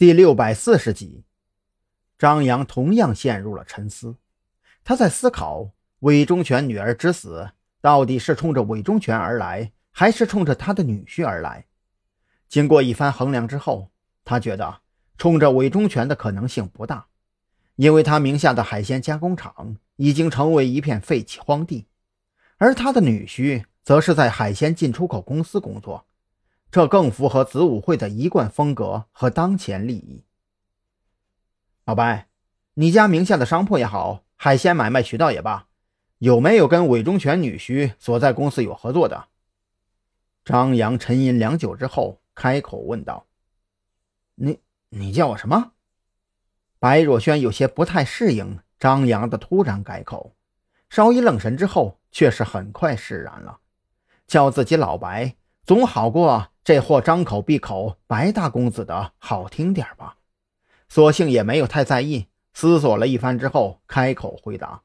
第六百四十集，张扬同样陷入了沉思。他在思考韦忠全女儿之死到底是冲着韦忠全而来，还是冲着他的女婿而来。经过一番衡量之后，他觉得冲着韦忠全的可能性不大，因为他名下的海鲜加工厂已经成为一片废弃荒地，而他的女婿则是在海鲜进出口公司工作。这更符合子午会的一贯风格和当前利益。老白，你家名下的商铺也好，海鲜买卖渠道也罢，有没有跟韦忠全女婿所在公司有合作的？张扬沉吟良久之后，开口问道：“你，你叫我什么？”白若萱有些不太适应张扬的突然改口，稍一愣神之后，却是很快释然了，叫自己老白。总好过这货张口闭口白大公子的好听点吧，索性也没有太在意，思索了一番之后，开口回答：“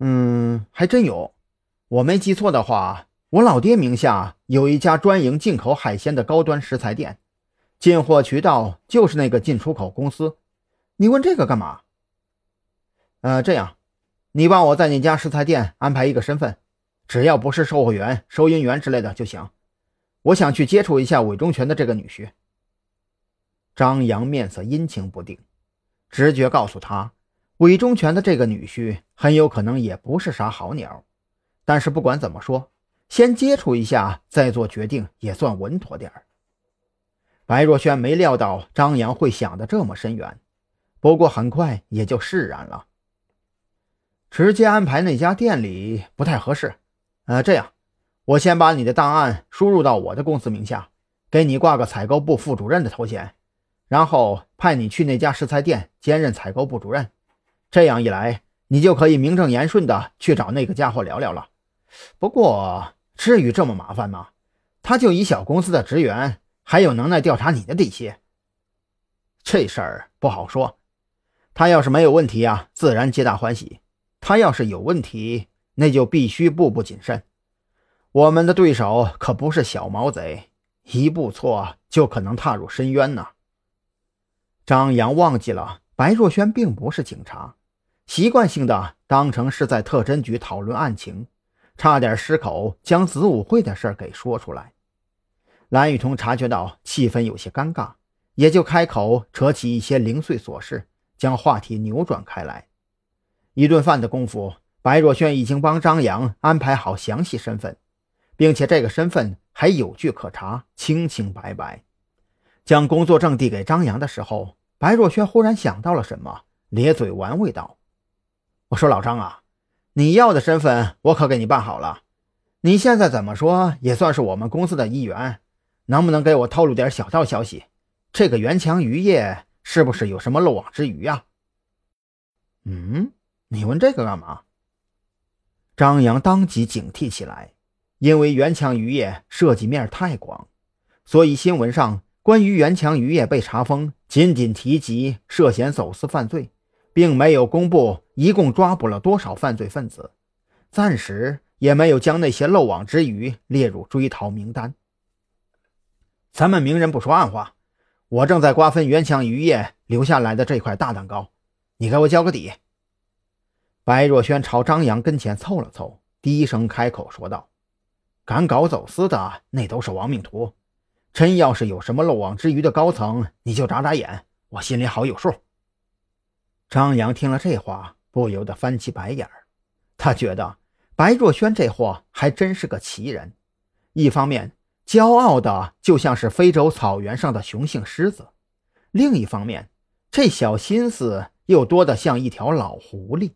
嗯，还真有。我没记错的话，我老爹名下有一家专营进口海鲜的高端食材店，进货渠道就是那个进出口公司。你问这个干嘛？呃，这样，你帮我在那家食材店安排一个身份。”只要不是售货员、收银员之类的就行。我想去接触一下韦忠全的这个女婿。张扬面色阴晴不定，直觉告诉他，韦忠全的这个女婿很有可能也不是啥好鸟。但是不管怎么说，先接触一下再做决定也算稳妥点儿。白若萱没料到张扬会想得这么深远，不过很快也就释然了。直接安排那家店里不太合适。呃，这样，我先把你的档案输入到我的公司名下，给你挂个采购部副主任的头衔，然后派你去那家食材店兼任采购部主任。这样一来，你就可以名正言顺的去找那个家伙聊聊了。不过，至于这么麻烦吗？他就一小公司的职员，还有能耐调查你的底细？这事儿不好说。他要是没有问题啊，自然皆大欢喜；他要是有问题，那就必须步步谨慎。我们的对手可不是小毛贼，一步错就可能踏入深渊呢。张扬忘记了白若萱并不是警察，习惯性的当成是在特侦局讨论案情，差点失口将子午会的事给说出来。蓝雨桐察觉到气氛有些尴尬，也就开口扯起一些零碎琐事，将话题扭转开来。一顿饭的功夫。白若萱已经帮张扬安排好详细身份，并且这个身份还有据可查，清清白白。将工作证递给张扬的时候，白若萱忽然想到了什么，咧嘴玩味道：“我说老张啊，你要的身份我可给你办好了。你现在怎么说也算是我们公司的一员，能不能给我透露点小道消息？这个袁强渔业是不是有什么漏网之鱼啊？”“嗯，你问这个干嘛？”张扬当即警惕起来，因为元强渔业涉及面太广，所以新闻上关于元强渔业被查封，仅仅提及涉嫌走私犯罪，并没有公布一共抓捕了多少犯罪分子，暂时也没有将那些漏网之鱼列入追逃名单。咱们明人不说暗话，我正在瓜分元强渔业留下来的这块大蛋糕，你给我交个底。白若萱朝张扬跟前凑了凑，低声开口说道：“敢搞走私的，那都是亡命徒。真要是有什么漏网之鱼的高层，你就眨眨眼，我心里好有数。”张扬听了这话，不由得翻起白眼儿。他觉得白若萱这货还真是个奇人，一方面骄傲的就像是非洲草原上的雄性狮子，另一方面这小心思又多得像一条老狐狸。